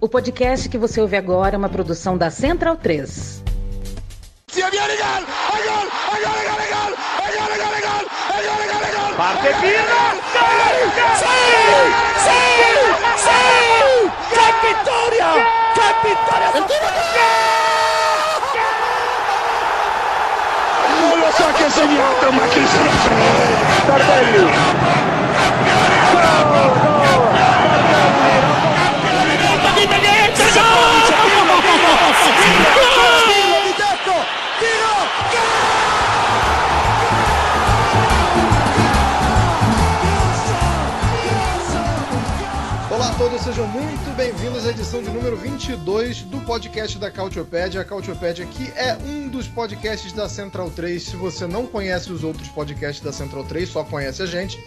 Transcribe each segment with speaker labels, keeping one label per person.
Speaker 1: O podcast que você ouve agora é uma produção da Central 3.
Speaker 2: Parte Pirlo! Sì! Sì! Sì! Che vittoria! Che vittoria!
Speaker 3: Non
Speaker 4: Olá a todos, sejam muito bem-vindos à edição de número 22 do podcast da Cautiopédia. A Cautiopédia que é um dos podcasts da Central 3. Se você não conhece os outros podcasts da Central 3, só conhece a gente,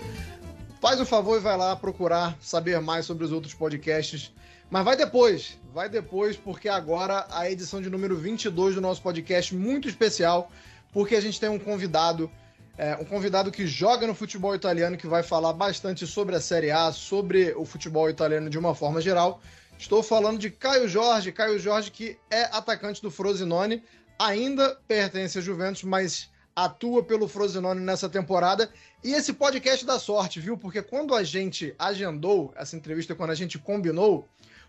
Speaker 4: faz o favor e vai lá procurar saber mais sobre os outros podcasts. Mas vai depois, vai depois, porque agora a edição de número 22 do nosso podcast muito especial, porque a gente tem um convidado é, um convidado que joga no futebol italiano, que vai falar bastante sobre a Série A, sobre o futebol italiano de uma forma geral. Estou falando de Caio Jorge, Caio Jorge que é atacante do Frosinone, ainda pertence a Juventus, mas atua pelo Frosinone nessa temporada. E esse podcast dá sorte, viu? Porque quando a gente agendou essa entrevista, quando a gente combinou,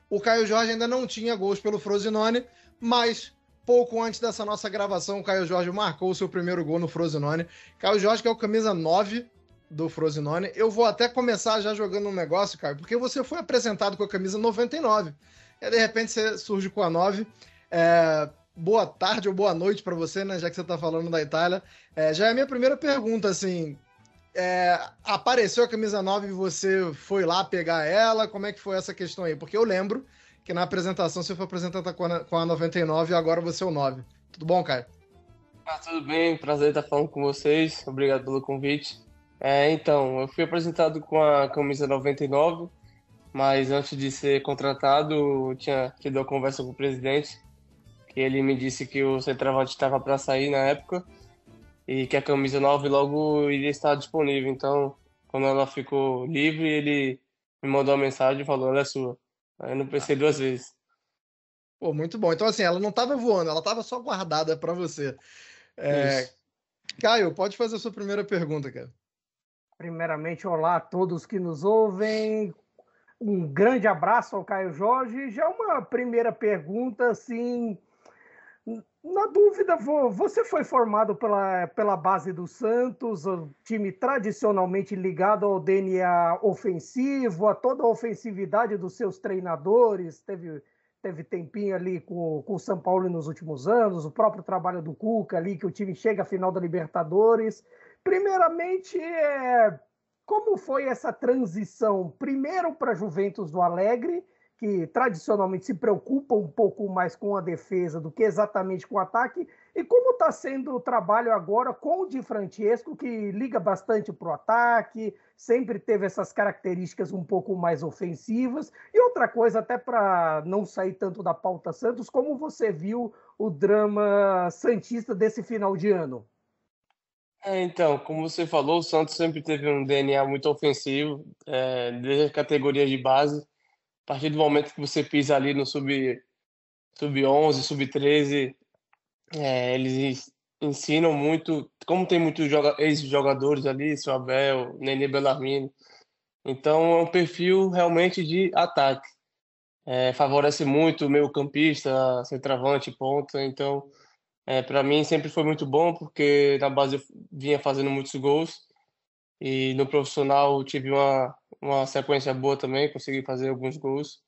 Speaker 4: o Caio Jorge ainda não tinha gols pelo Frosinone, mas pouco antes dessa nossa gravação, o Caio Jorge marcou o seu primeiro gol no Frosinone. Caio Jorge, que é o camisa 9 do Frosinone. Eu vou até começar já jogando um negócio, Caio, porque você foi apresentado com a camisa 99. E de repente você surge com a 9. É, boa tarde ou boa noite para você, né? Já que você está falando da Itália. É, já é a minha primeira pergunta, assim. É, apareceu a camisa 9 e você foi lá pegar ela? Como é que foi essa questão aí? Porque eu lembro que na apresentação você foi apresentada com a, com a 99 e agora você é o 9. Tudo bom, Caio?
Speaker 5: Ah, tudo bem, prazer estar falando com vocês. Obrigado pelo convite. É, então, eu fui apresentado com a camisa 99, mas antes de ser contratado, eu tinha tido uma conversa com o presidente, que ele me disse que o centroavante estava para sair na época e que a camisa 9 logo iria estar disponível. Então, quando ela ficou livre, ele me mandou uma mensagem e falou: ela é sua. Aí eu não pensei duas vezes.
Speaker 4: Pô, muito bom. Então, assim, ela não estava voando, ela estava só guardada para você. É... Caio, pode fazer a sua primeira pergunta, cara.
Speaker 6: Primeiramente, olá a todos que nos ouvem. Um grande abraço ao Caio Jorge. Já uma primeira pergunta, assim, na dúvida, você foi formado pela, pela base do Santos, o time tradicionalmente ligado ao DNA ofensivo, a toda a ofensividade dos seus treinadores, teve, teve tempinho ali com, com o São Paulo nos últimos anos, o próprio trabalho do Cuca ali, que o time chega à final da Libertadores. Primeiramente, é, como foi essa transição, primeiro para Juventus do Alegre, que tradicionalmente se preocupa um pouco mais com a defesa do que exatamente com o ataque. E como está sendo o trabalho agora com o Di Francesco, que liga bastante para o ataque, sempre teve essas características um pouco mais ofensivas. E outra coisa, até para não sair tanto da pauta Santos, como você viu o drama Santista desse final de ano?
Speaker 5: É, então, como você falou, o Santos sempre teve um DNA muito ofensivo, é, desde as categorias de base a partir do momento que você pisa ali no sub, sub 11, sub 13, é, eles ensinam muito, como tem muitos ex-jogadores ali, seu Abel, Nenê Bellarmine, então é um perfil realmente de ataque. É, favorece muito o meio campista, centroavante, ponta, então é, para mim sempre foi muito bom porque na base eu vinha fazendo muitos gols e no profissional tive uma, uma sequência boa também, consegui fazer alguns gols.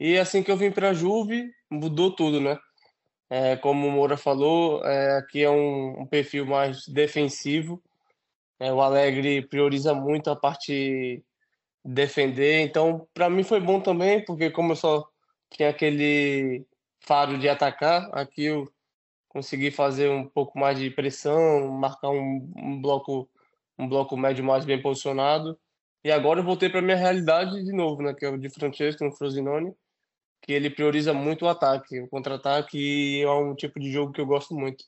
Speaker 5: E assim que eu vim para a Juve, mudou tudo, né? É, como o Moura falou, é, aqui é um, um, perfil mais defensivo. É, o Alegre prioriza muito a parte defender, então para mim foi bom também, porque como eu só tinha aquele faro de atacar, aqui eu consegui fazer um pouco mais de pressão, marcar um, um bloco um bloco médio mais bem posicionado. E agora eu voltei para minha realidade de novo, né, que é o de Francesco no Frosinone, que ele prioriza muito o ataque, o contra-ataque, é um tipo de jogo que eu gosto muito.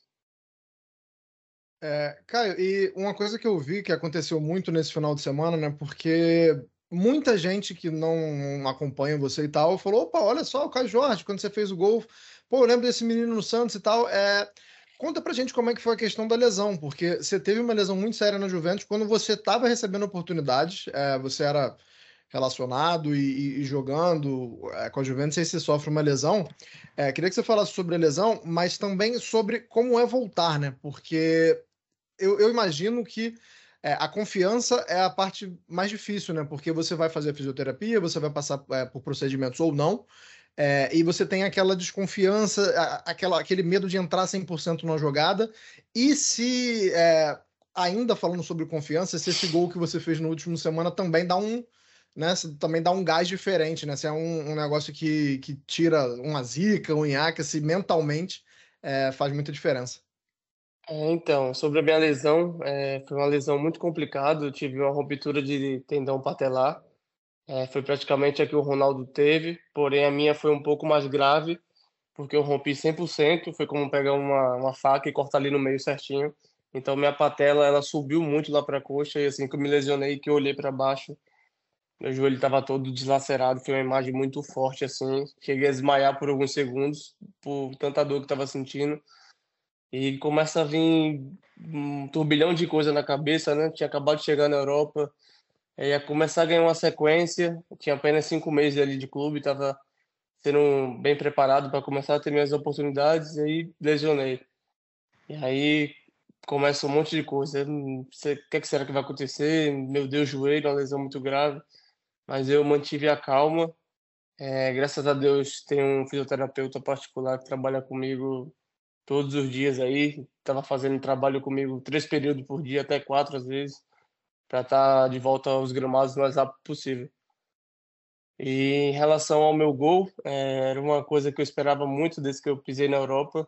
Speaker 4: É, Caio, e uma coisa que eu vi que aconteceu muito nesse final de semana, né, porque muita gente que não acompanha você e tal falou: opa, olha só, o Caio Jorge, quando você fez o gol, pô, eu lembro desse menino no Santos e tal. É, conta pra gente como é que foi a questão da lesão, porque você teve uma lesão muito séria na Juventus quando você estava recebendo oportunidades, é, você era relacionado e, e jogando é, com a Juventus, aí você sofre uma lesão. É, queria que você falasse sobre a lesão, mas também sobre como é voltar, né? Porque eu, eu imagino que é, a confiança é a parte mais difícil, né? Porque você vai fazer a fisioterapia, você vai passar é, por procedimentos ou não, é, e você tem aquela desconfiança, aquela, aquele medo de entrar 100% na jogada. E se, é, ainda falando sobre confiança, se esse gol que você fez no último semana também dá um. Né, também dá um gás diferente, né? Se é um, um negócio que, que tira uma zica, um nhaque, se mentalmente é, faz muita diferença.
Speaker 5: É, então, sobre a minha lesão, é, foi uma lesão muito complicada. Eu tive uma ruptura de tendão patelar. É, foi praticamente a que o Ronaldo teve, porém a minha foi um pouco mais grave, porque eu rompi 100%. Foi como pegar uma, uma faca e cortar ali no meio certinho. Então, minha patela ela subiu muito lá para a coxa. E assim que eu me lesionei, que eu olhei para baixo, meu joelho estava todo deslacerado. Foi uma imagem muito forte, assim. Cheguei a desmaiar por alguns segundos, por tanta dor que estava sentindo. E começa a vir um turbilhão de coisa na cabeça, né? Tinha acabado de chegar na Europa, ia começar a ganhar uma sequência. Tinha apenas cinco meses ali de clube, estava sendo bem preparado para começar a ter minhas oportunidades. E aí lesionei. E aí começa um monte de coisa. O que, que será que vai acontecer? Meu Deus, joelho, uma lesão muito grave. Mas eu mantive a calma. É, graças a Deus, tem um fisioterapeuta particular que trabalha comigo todos os dias aí. Estava fazendo trabalho comigo três períodos por dia, até quatro às vezes, para estar tá de volta aos gramados o mais rápido possível. E em relação ao meu gol, é, era uma coisa que eu esperava muito desde que eu pisei na Europa.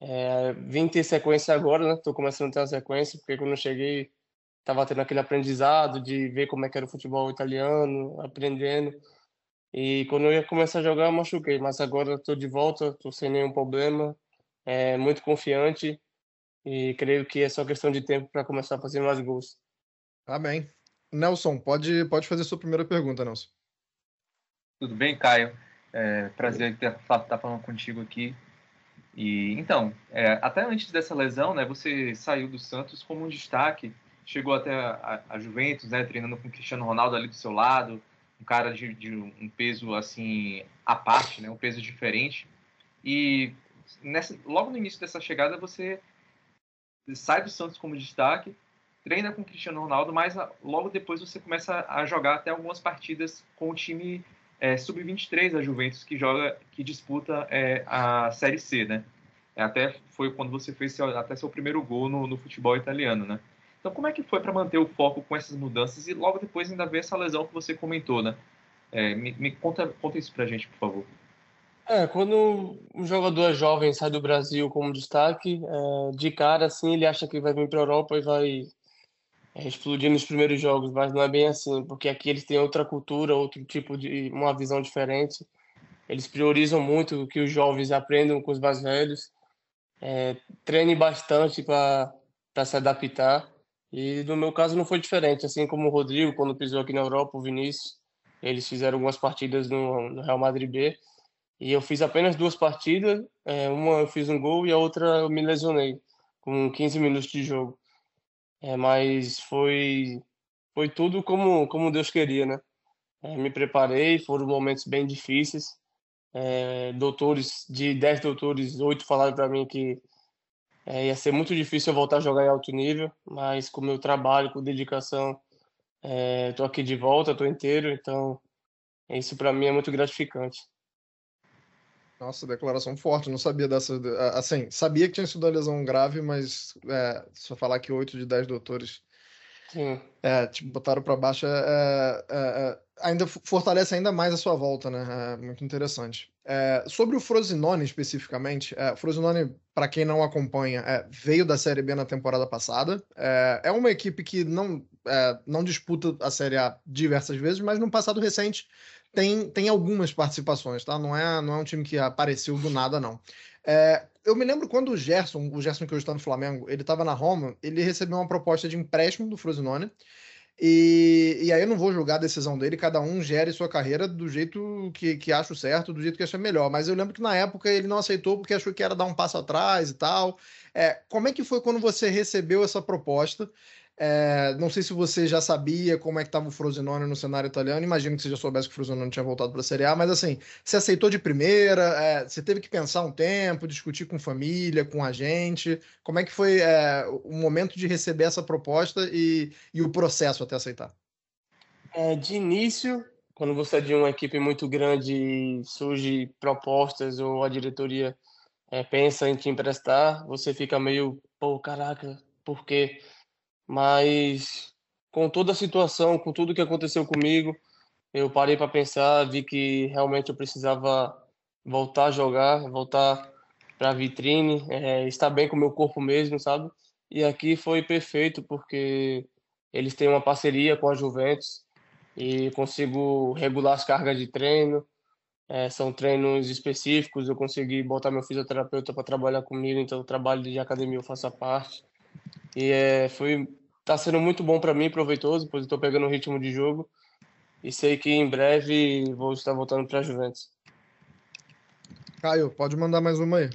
Speaker 5: É, vim ter sequência agora, né? Estou começando a ter uma sequência, porque quando eu cheguei, estava tendo aquele aprendizado de ver como é que era o futebol italiano, aprendendo. E quando eu ia começar a jogar, eu machuquei, mas agora estou de volta, estou sem nenhum problema é, muito confiante e creio que é só questão de tempo para começar a fazer mais gols.
Speaker 4: Tá bem. Nelson, pode, pode fazer sua primeira pergunta, Nelson.
Speaker 7: Tudo bem, Caio? É, prazer estar tá falando contigo aqui. E então, é, até antes dessa lesão, né, você saiu do Santos como um destaque, chegou até a, a Juventus, né, treinando com o Cristiano Ronaldo ali do seu lado, um cara de, de um peso assim à parte, né, um peso diferente. E nessa, logo no início dessa chegada, você sai do Santos como destaque, treina com o Cristiano Ronaldo, mas ah, logo depois você começa a jogar até algumas partidas com o time é, sub-23 da Juventus, que joga, que disputa é, a Série C, né? É, até foi quando você fez seu, até seu primeiro gol no, no futebol italiano, né? Então, como é que foi para manter o foco com essas mudanças e logo depois ainda ver essa lesão que você comentou, né? É, me, me conta, conta isso pra gente, por favor.
Speaker 5: É, quando um jogador jovem sai do Brasil como destaque, é, de cara, assim, ele acha que vai vir para a Europa e vai explodir nos primeiros jogos, mas não é bem assim, porque aqui eles têm outra cultura, outro tipo de, uma visão diferente. Eles priorizam muito que os jovens aprendam com os mais velhos, é, treine bastante para se adaptar. E no meu caso não foi diferente, assim como o Rodrigo, quando pisou aqui na Europa, o Vinícius, eles fizeram algumas partidas no, no Real Madrid B e eu fiz apenas duas partidas, é, uma eu fiz um gol e a outra eu me lesionei, com 15 minutos de jogo. É, mas foi, foi tudo como, como Deus queria, né? É, me preparei, foram momentos bem difíceis. É, doutores, de 10 doutores, oito falaram para mim que é, ia ser muito difícil eu voltar a jogar em alto nível, mas com meu trabalho, com dedicação, estou aqui de volta, estou inteiro, então isso para mim é muito gratificante.
Speaker 4: Nossa, declaração forte, não sabia dessa. Assim, sabia que tinha sido uma lesão grave, mas é, só falar que 8 de 10 doutores
Speaker 5: Sim.
Speaker 4: É, tipo, botaram para baixo é, é, é, ainda fortalece ainda mais a sua volta, né? É muito interessante. É, sobre o Frosinone especificamente, é, o Frosinone, para quem não acompanha, é, veio da Série B na temporada passada. É, é uma equipe que não, não disputa a Série A diversas vezes, mas no passado recente tem, tem algumas participações, tá? Não é, não é um time que apareceu do nada, não. É, eu me lembro quando o Gerson, o Gerson que hoje está no Flamengo, ele estava na Roma, ele recebeu uma proposta de empréstimo do Frosinone E, e aí eu não vou julgar a decisão dele, cada um gere sua carreira do jeito que, que acha certo, do jeito que acha melhor. Mas eu lembro que na época ele não aceitou porque achou que era dar um passo atrás e tal. É, como é que foi quando você recebeu essa proposta? É, não sei se você já sabia como é que estava o Frosinone no cenário italiano. Imagino que você já soubesse que o Frosinone tinha voltado para a Série A, mas assim, você aceitou de primeira? É, você teve que pensar um tempo, discutir com família, com a gente? Como é que foi é, o momento de receber essa proposta e, e o processo até aceitar?
Speaker 5: É, de início, quando você é de uma equipe muito grande e surge propostas ou a diretoria é, pensa em te emprestar, você fica meio, pô, caraca, por quê? Mas com toda a situação, com tudo que aconteceu comigo, eu parei para pensar, vi que realmente eu precisava voltar a jogar, voltar para a vitrine, é, estar bem com o meu corpo mesmo, sabe? E aqui foi perfeito porque eles têm uma parceria com a Juventus e consigo regular as cargas de treino. É, são treinos específicos, eu consegui botar meu fisioterapeuta para trabalhar comigo, então o trabalho de academia eu faço a parte. E é, foi tá sendo muito bom para mim, proveitoso, pois estou pegando o ritmo de jogo e sei que em breve vou estar voltando para a Juventus.
Speaker 4: Caio, pode mandar mais uma aí.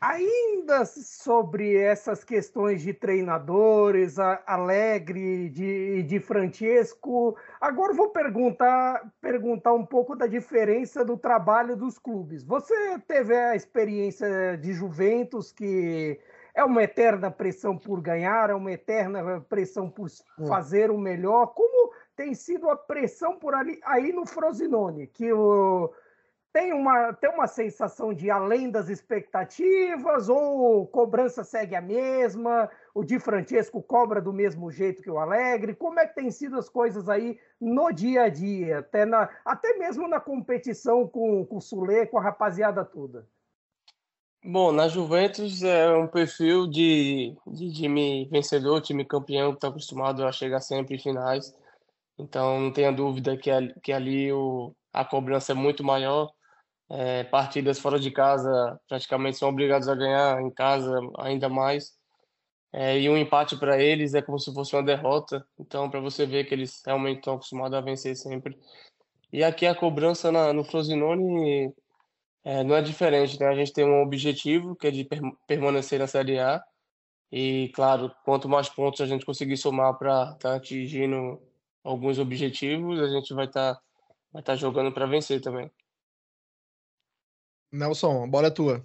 Speaker 6: Ainda sobre essas questões de treinadores, a Alegre, de, de Francesco, agora vou perguntar, perguntar um pouco da diferença do trabalho dos clubes. Você teve a experiência de Juventus, que é uma eterna pressão por ganhar, é uma eterna pressão por fazer o melhor. Como tem sido a pressão por ali aí no Frosinone, que o tem uma, tem uma sensação de além das expectativas, ou cobrança segue a mesma, o Di Francesco cobra do mesmo jeito que o Alegre? Como é que tem sido as coisas aí no dia a dia, até, na, até mesmo na competição com, com o Sule, com a rapaziada toda?
Speaker 5: Bom, na Juventus é um perfil de, de time vencedor, time campeão, que está acostumado a chegar sempre em finais. Então, não tenha dúvida que, que ali o, a cobrança é muito maior é, partidas fora de casa praticamente são obrigados a ganhar, em casa ainda mais. É, e um empate para eles é como se fosse uma derrota. Então, para você ver que eles realmente estão acostumados a vencer sempre. E aqui a cobrança na, no Frosinone é, não é diferente, né? A gente tem um objetivo que é de per permanecer na Série A. E, claro, quanto mais pontos a gente conseguir somar para estar tá atingindo alguns objetivos, a gente vai estar tá, vai tá jogando para vencer também.
Speaker 4: Nelson, a bola é tua.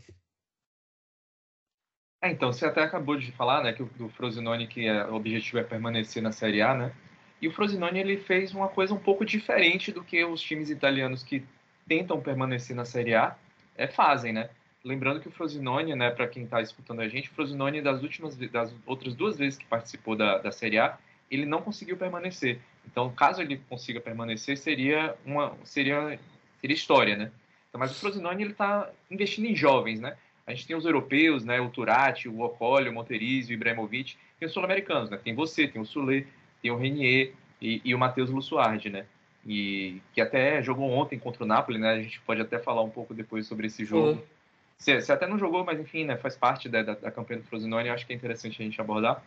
Speaker 7: É, então, você até acabou de falar, né, que o, Frosinone, que é, o objetivo é permanecer na Série A, né? E o Frosinone, ele fez uma coisa um pouco diferente do que os times italianos que tentam permanecer na Série A é, fazem, né? Lembrando que o Frosinone, né, para quem está escutando a gente, o Frosinone, das últimas, das outras duas vezes que participou da, da Série A, ele não conseguiu permanecer. Então, caso ele consiga permanecer, seria uma, seria, seria história, né? Então, mas o Frosinone ele está investindo em jovens, né? A gente tem os europeus, né? O Turati, o Ocoli, o Monterizzi, o Ibrahimovic. Tem os sul-americanos, né? Tem você, tem o Sule, tem o Renier e, e o Matheus Lusuardi, né? E que até jogou ontem contra o Napoli, né? A gente pode até falar um pouco depois sobre esse jogo. Você, você até não jogou, mas enfim, né? Faz parte da, da, da campanha do Frosinone. Acho que é interessante a gente abordar.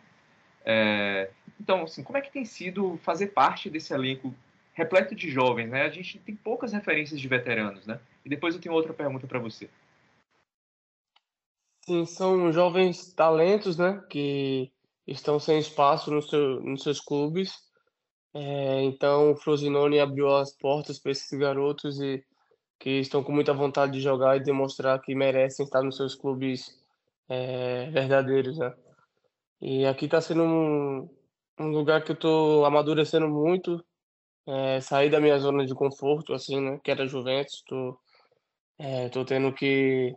Speaker 7: É... Então, assim, como é que tem sido fazer parte desse elenco repleto de jovens, né? A gente tem poucas referências de veteranos, né? E depois eu tenho outra pergunta para você.
Speaker 5: Sim, são jovens talentos, né? Que estão sem espaço no seu, nos seus clubes. É, então, o Frosinone abriu as portas para esses garotos e que estão com muita vontade de jogar e demonstrar que merecem estar nos seus clubes é, verdadeiros, né? E aqui está sendo um, um lugar que eu estou amadurecendo muito, é, sair da minha zona de conforto, assim, né? Que era Juventus, tô é, tô tendo que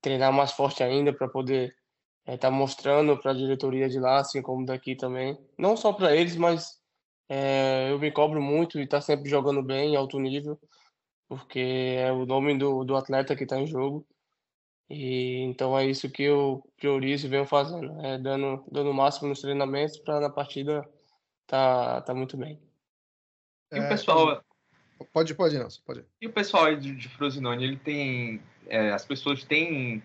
Speaker 5: treinar mais forte ainda para poder estar é, tá mostrando para a diretoria de lá, assim como daqui também. Não só para eles, mas é, eu me cobro muito e estar tá sempre jogando bem, em alto nível, porque é o nome do, do atleta que está em jogo. E então é isso que eu priorizo e venho fazendo, é dando, dando o máximo nos treinamentos para na partida tá, tá muito bem.
Speaker 7: E o pessoal,
Speaker 4: Pode, pode, Nelson, pode.
Speaker 7: E o pessoal aí de, de Frosinone, ele tem. É, as pessoas têm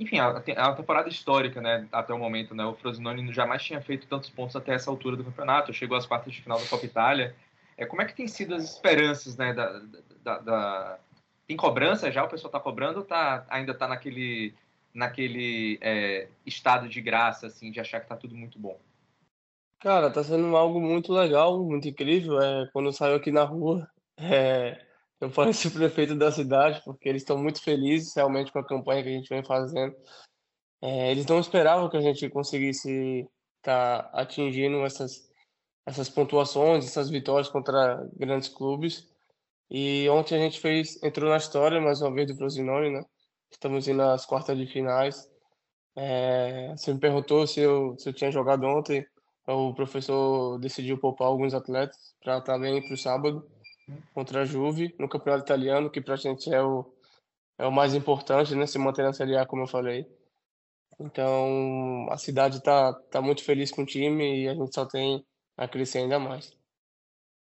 Speaker 7: enfim, é uma temporada histórica, né, até o momento, né, o Frosinone jamais tinha feito tantos pontos até essa altura do campeonato, chegou às quartas de final da Copa Itália, é, como é que tem sido as esperanças, né, da, da, da... tem cobrança já, o pessoal está cobrando ou tá, ainda está naquele, naquele é, estado de graça, assim, de achar que está tudo muito bom?
Speaker 5: Cara, tá sendo algo muito legal, muito incrível, é, quando eu saio aqui na rua, é, eu pareço o prefeito da cidade, porque eles estão muito felizes realmente com a campanha que a gente vem fazendo. É, eles não esperavam que a gente conseguisse estar tá atingindo essas essas pontuações, essas vitórias contra grandes clubes. E ontem a gente fez, entrou na história mais uma vez do Frosinone, né? Estamos indo às quartas de finais. É, você me perguntou se eu, se eu tinha jogado ontem. O professor decidiu poupar alguns atletas para também para o sábado contra a Juve no campeonato italiano, que para a gente é o, é o mais importante, né? Se manter na Série A, como eu falei. Então a cidade está tá muito feliz com o time e a gente só tem a crescer ainda mais.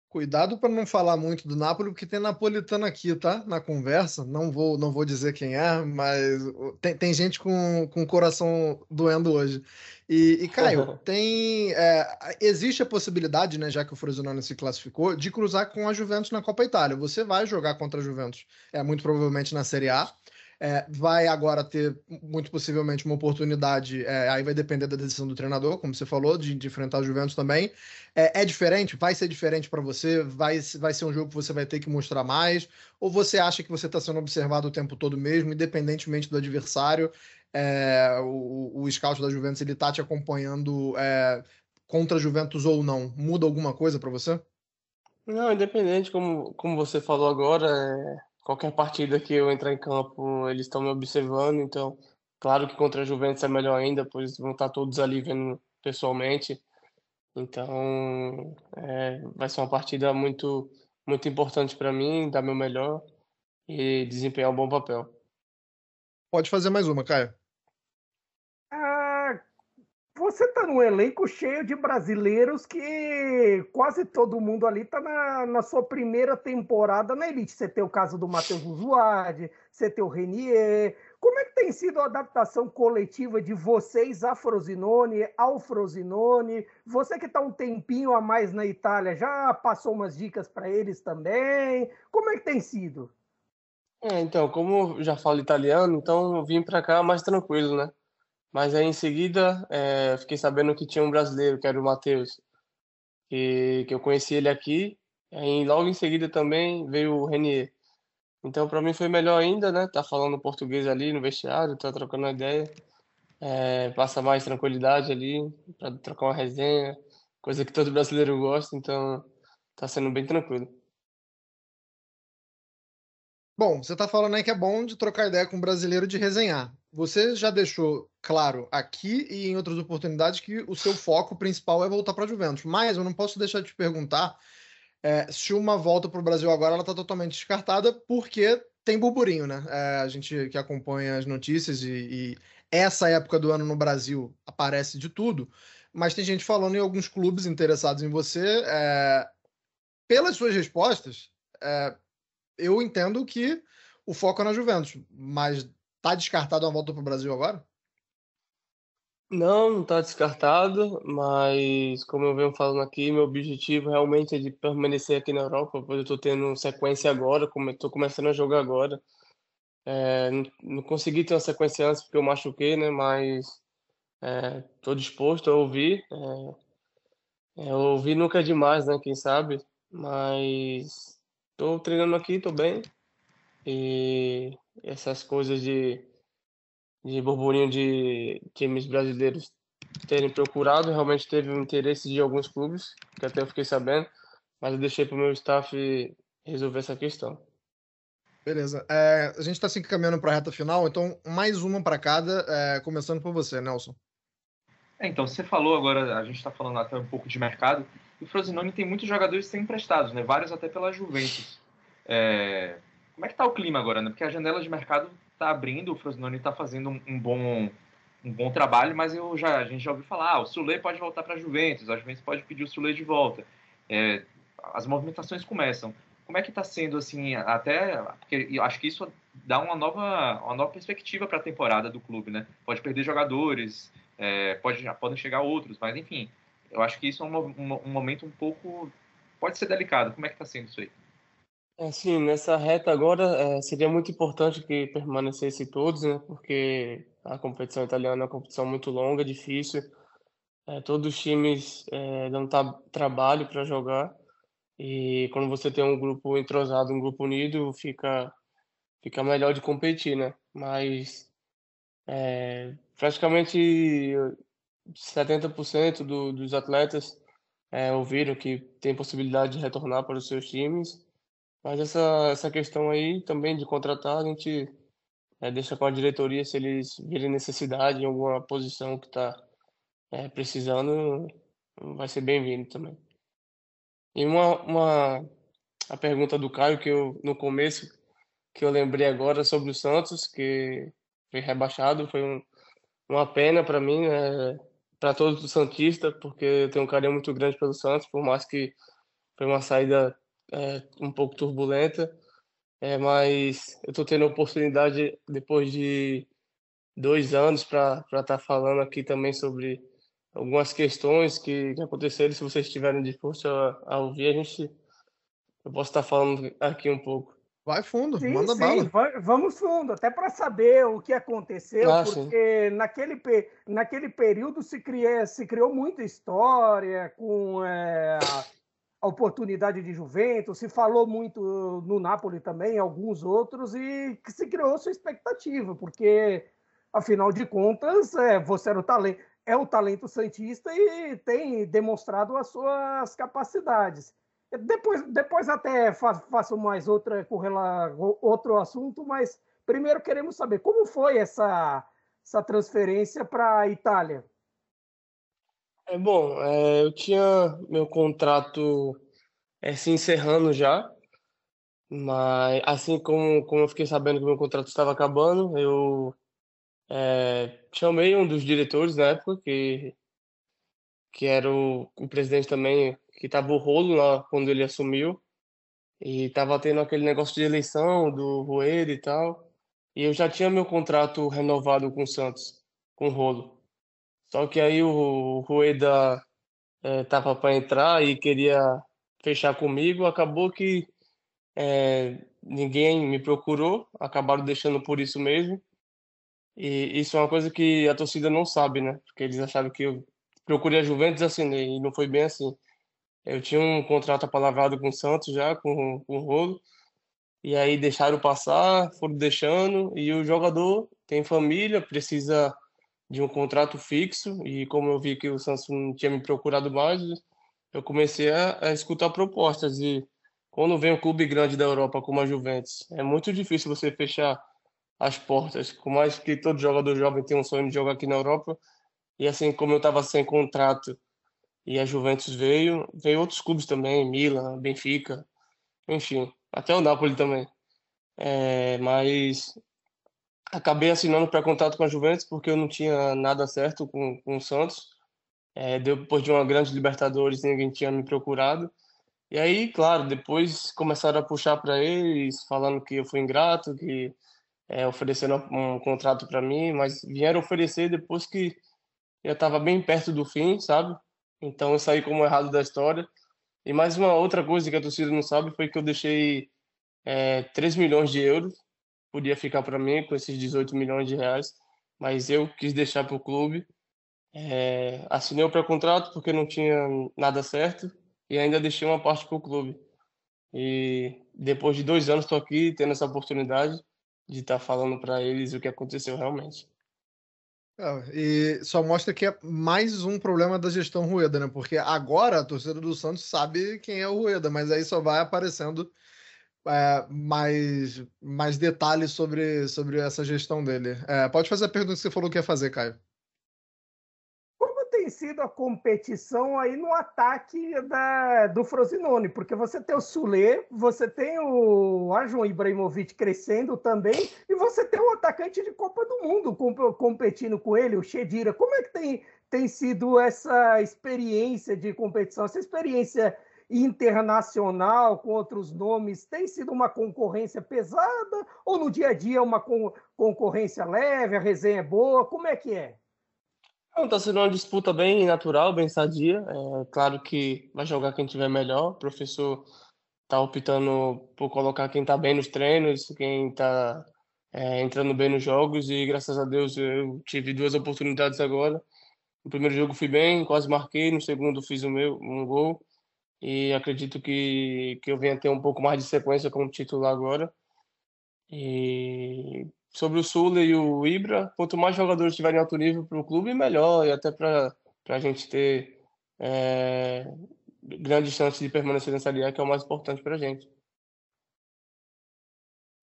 Speaker 4: Cuidado para não falar muito do Napoli, porque tem napolitano aqui, tá? Na conversa. Não vou, não vou dizer quem é, mas tem, tem gente com, com o coração doendo hoje. E, e Caio, tem é, existe a possibilidade, né, já que o Frosinone se classificou, de cruzar com a Juventus na Copa Itália. Você vai jogar contra a Juventus, é muito provavelmente na Série A. É, vai agora ter, muito possivelmente, uma oportunidade, é, aí vai depender da decisão do treinador, como você falou, de, de enfrentar o Juventus também. É, é diferente? Vai ser diferente para você? Vai, vai ser um jogo que você vai ter que mostrar mais? Ou você acha que você está sendo observado o tempo todo mesmo, independentemente do adversário? É, o, o scout da Juventus ele tá te acompanhando é, contra a Juventus ou não? Muda alguma coisa para você?
Speaker 5: Não, independente, como, como você falou agora, é, qualquer partida que eu entrar em campo, eles estão me observando, então, claro que contra a Juventus é melhor ainda, pois vão estar todos ali vendo pessoalmente. Então, é, vai ser uma partida muito, muito importante para mim, dar meu melhor e desempenhar um bom papel.
Speaker 4: Pode fazer mais uma, Caio.
Speaker 6: Você está num elenco cheio de brasileiros que quase todo mundo ali está na, na, sua primeira temporada na elite. Você tem o caso do Matheus Uzuardi, você tem o Renier. Como é que tem sido a adaptação coletiva de vocês a Frosinone, ao Frosinone? Você que está um tempinho a mais na Itália, já passou umas dicas para eles também? Como é que tem sido?
Speaker 5: É, então, como já falo italiano, então eu vim para cá mais tranquilo, né? Mas aí em seguida é, fiquei sabendo que tinha um brasileiro, que era o Matheus, que, que eu conheci ele aqui. E logo em seguida também veio o Renier. Então para mim foi melhor ainda, né? Tá falando português ali no vestiário, tá trocando uma ideia. É, passa mais tranquilidade ali para trocar uma resenha, coisa que todo brasileiro gosta, então tá sendo bem tranquilo.
Speaker 4: Bom, você está falando aí que é bom de trocar ideia com um brasileiro de resenhar. Você já deixou claro aqui e em outras oportunidades que o seu foco principal é voltar para a Juventus. Mas eu não posso deixar de te perguntar é, se uma volta para o Brasil agora ela está totalmente descartada, porque tem burburinho, né? É, a gente que acompanha as notícias e, e, essa época do ano no Brasil aparece de tudo, mas tem gente falando em alguns clubes interessados em você. É, pelas suas respostas, é, eu entendo que o foco é na Juventus, mas Tá descartado uma volta para o Brasil agora?
Speaker 5: Não, não está descartado, mas como eu venho falando aqui, meu objetivo realmente é de permanecer aqui na Europa, pois eu estou tendo sequência agora, estou começando a jogar agora. É, não, não, consegui ter uma sequência antes porque eu machuquei, né? Mas estou é, disposto a ouvir. É, é, ouvir nunca é demais, né? Quem sabe? Mas estou treinando aqui, estou bem. E essas coisas de, de burburinho de times brasileiros terem procurado, realmente teve o interesse de alguns clubes, que até eu fiquei sabendo, mas eu deixei para o meu staff resolver essa questão.
Speaker 4: Beleza. É, a gente está se encaminhando para a reta final, então mais uma para cada, é, começando por você, Nelson.
Speaker 7: É, então, você falou agora, a gente está falando até um pouco de mercado, e o Frosinone tem muitos jogadores sem emprestados, né? vários até pela Juventus. É, como é que tá o clima agora, né? Porque a janela de mercado está abrindo, o Frosinone está fazendo um, um, bom um bom trabalho, mas eu já a gente já ouviu falar, ah, o Sule pode voltar para a Juventus, a Juventus pode pedir o Sule de volta. É, as movimentações começam. Como é que está sendo assim, até porque eu acho que isso dá uma nova, uma nova perspectiva para a temporada do clube, né? Pode perder jogadores, é, pode, podem chegar outros, mas enfim, eu acho que isso é um, um, um momento um pouco. Pode ser delicado. Como é que está sendo isso aí?
Speaker 5: Assim, nessa reta agora é, seria muito importante que permanecesse todos, né? Porque a competição italiana é uma competição muito longa, difícil. É, todos os times é, dão trabalho para jogar. E quando você tem um grupo entrosado, um grupo unido, fica, fica melhor de competir, né? Mas é, praticamente 70% do, dos atletas é, ouviram que tem possibilidade de retornar para os seus times. Mas essa, essa questão aí também de contratar, a gente é, deixa com a diretoria se eles virem necessidade em alguma posição que está é, precisando, vai ser bem-vindo também. E uma, uma a pergunta do Caio que eu no começo que eu lembrei agora sobre o Santos que foi rebaixado foi um, uma pena para mim né, para todos os santistas porque eu tenho um carinho muito grande pelo Santos por mais que foi uma saída é, um pouco turbulenta é, mas eu estou tendo a oportunidade depois de dois anos para estar tá falando aqui também sobre algumas questões que, que aconteceram. Se vocês estiverem dispostos a, a, ouvir, a gente eu posso estar tá falando aqui um pouco.
Speaker 4: Vai fundo,
Speaker 6: sim,
Speaker 4: manda
Speaker 6: sim,
Speaker 4: bala.
Speaker 6: Vamos fundo, até para saber o que aconteceu, ah, porque naquele, naquele período se, cria, se criou muita história com é, a oportunidade de Juventus, se falou muito no Napoli também, alguns outros, e se criou sua expectativa, porque, afinal de contas, é, você era o talento, é o talento santista e tem demonstrado as suas capacidades. Depois, depois até faço mais outra com outro assunto, mas primeiro queremos saber como foi essa, essa transferência para a Itália.
Speaker 5: É bom, é, eu tinha meu contrato é, se encerrando já, mas assim como, como eu fiquei sabendo que meu contrato estava acabando, eu é, chamei um dos diretores na época, que, que era o, o presidente também, que estava o rolo lá quando ele assumiu, e estava tendo aquele negócio de eleição do Rueda e tal, e eu já tinha meu contrato renovado com o Santos, com o rolo. Só que aí o Rueda é, para entrar e queria fechar comigo, acabou que é, ninguém me procurou, acabaram deixando por isso mesmo. E isso é uma coisa que a torcida não sabe, né? Porque eles acharam que eu procurei a Juventus e assinei, e não foi bem assim. Eu tinha um contrato apalavrado com o Santos já, com, com o Rolo, e aí deixaram passar, foram deixando, e o jogador tem família, precisa de um contrato fixo. E como eu vi que o Samsung tinha me procurado mais, eu comecei a, a, escutar propostas. E quando vem um clube grande da Europa como a Juventus, é muito difícil você fechar as portas, por mais que todo jogador jovem tenha um sonho de jogar aqui na Europa. E assim como eu estava sem contrato e a Juventus veio, veio outros clubes também, Milan, Benfica, enfim, até o Napoli também. É, mas acabei assinando pré-contrato com a Juventus porque eu não tinha nada certo com, com o Santos. É, depois de uma grande Libertadores, ninguém tinha me procurado. E aí, claro, depois começaram a puxar para eles, falando que eu fui ingrato, que é, oferecendo um contrato para mim, mas vieram oferecer depois que eu estava bem perto do fim, sabe? Então eu saí como errado da história. E mais uma outra coisa que a torcida não sabe foi que eu deixei é, 3 milhões de euros podia ficar para mim com esses 18 milhões de reais, mas eu quis deixar para o clube. É, assinei o pré-contrato porque não tinha nada certo e ainda deixei uma parte para o clube. E depois de dois anos estou aqui tendo essa oportunidade de estar tá falando para eles o que aconteceu realmente.
Speaker 4: É, e só mostra que é mais um problema da gestão Rueda, né? Porque agora a torcida do Santos sabe quem é o Rueda, mas aí só vai aparecendo é, mais, mais detalhes sobre, sobre essa gestão dele. É, pode fazer a pergunta que você falou que ia fazer, Caio.
Speaker 6: A competição aí no ataque da, do Frosinone? Porque você tem o Sule, você tem o Arjon Ibrahimovic crescendo também, e você tem um atacante de Copa do Mundo competindo com ele, o Chedira. Como é que tem, tem sido essa experiência de competição, essa experiência internacional com outros nomes, tem sido uma concorrência pesada ou no dia a dia uma concorrência leve, a resenha é boa? Como é que é?
Speaker 5: Está sendo uma disputa bem natural, bem sadia. É claro que vai jogar quem tiver melhor. O professor está optando por colocar quem está bem nos treinos, quem está é, entrando bem nos jogos e graças a Deus eu tive duas oportunidades agora. No primeiro jogo fui bem, quase marquei, no segundo fiz o meu um gol e acredito que, que eu venha ter um pouco mais de sequência como titular agora. E sobre o Sula e o Ibra, quanto mais jogadores tiverem alto nível para o clube, melhor, e até para a gente ter é, grandes chances de permanecer nessa liga, que é o mais importante para a gente.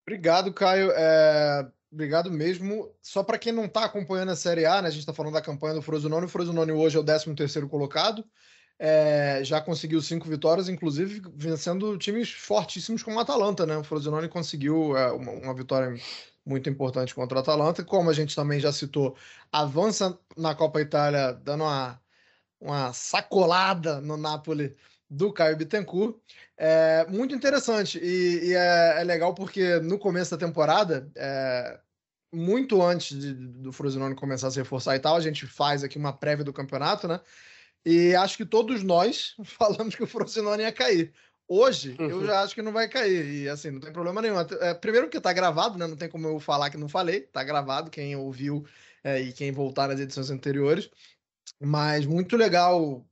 Speaker 4: Obrigado, Caio. É, obrigado mesmo. Só para quem não está acompanhando a Série A, né, a gente está falando da campanha do Frosinone. O Frosinone hoje é o 13º colocado. É, já conseguiu cinco vitórias, inclusive vencendo times fortíssimos como o Atalanta, né? O Frosinone conseguiu é, uma, uma, vitória muito importante contra o Atalanta. Como a gente também já citou, avança na Copa Itália, dando uma, uma sacolada no Napoli do Caio Bittencourt. É muito interessante e, e é, é, legal porque no começo da temporada, é, muito antes de, do Frosinone começar a se reforçar e tal, a gente faz aqui uma prévia do campeonato, né? E acho que todos nós falamos que o Frosinone ia cair. Hoje, uhum. eu já acho que não vai cair. E assim, não tem problema nenhum. É, primeiro que tá gravado, né? Não tem como eu falar que não falei. Tá gravado, quem ouviu é, e quem voltar nas edições anteriores. Mas muito legal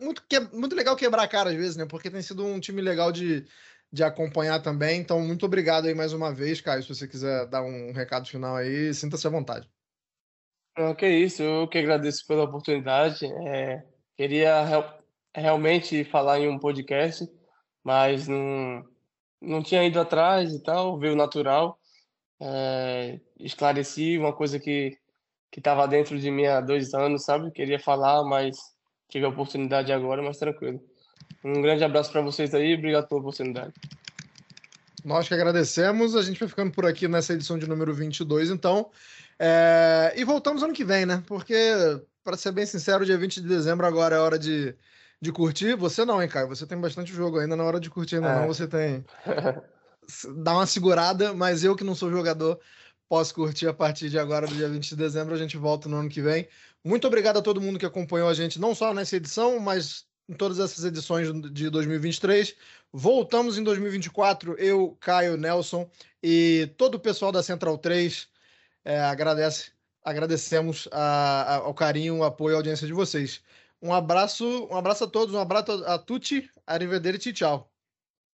Speaker 4: muito, que, muito legal quebrar a cara às vezes, né? Porque tem sido um time legal de, de acompanhar também. Então, muito obrigado aí mais uma vez, Caio. Se você quiser dar um recado final aí, sinta-se à vontade.
Speaker 5: Não, que isso, eu que agradeço pela oportunidade. É, queria real, realmente falar em um podcast, mas não, não tinha ido atrás e tal, veio natural. É, esclareci uma coisa que que estava dentro de mim há dois anos, sabe? Queria falar, mas tive a oportunidade agora, mas tranquilo. Um grande abraço para vocês aí, obrigado pela oportunidade.
Speaker 4: Nós que agradecemos, a gente vai ficando por aqui nessa edição de número 22, então. É... E voltamos ano que vem, né? Porque, para ser bem sincero, dia 20 de dezembro agora é hora de, de curtir. Você não, hein, Caio? Você tem bastante jogo ainda, na hora de curtir ainda é. não, você tem. Dá uma segurada, mas eu que não sou jogador, posso curtir a partir de agora, do dia 20 de dezembro. A gente volta no ano que vem. Muito obrigado a todo mundo que acompanhou a gente, não só nessa edição, mas em todas essas edições de 2023. Voltamos em 2024, eu, Caio, Nelson e todo o pessoal da Central 3 é, agradece, agradecemos a, a, ao carinho, o apoio e audiência de vocês. Um abraço, um abraço a todos, um abraço a, tutti, arrivederci, tchau.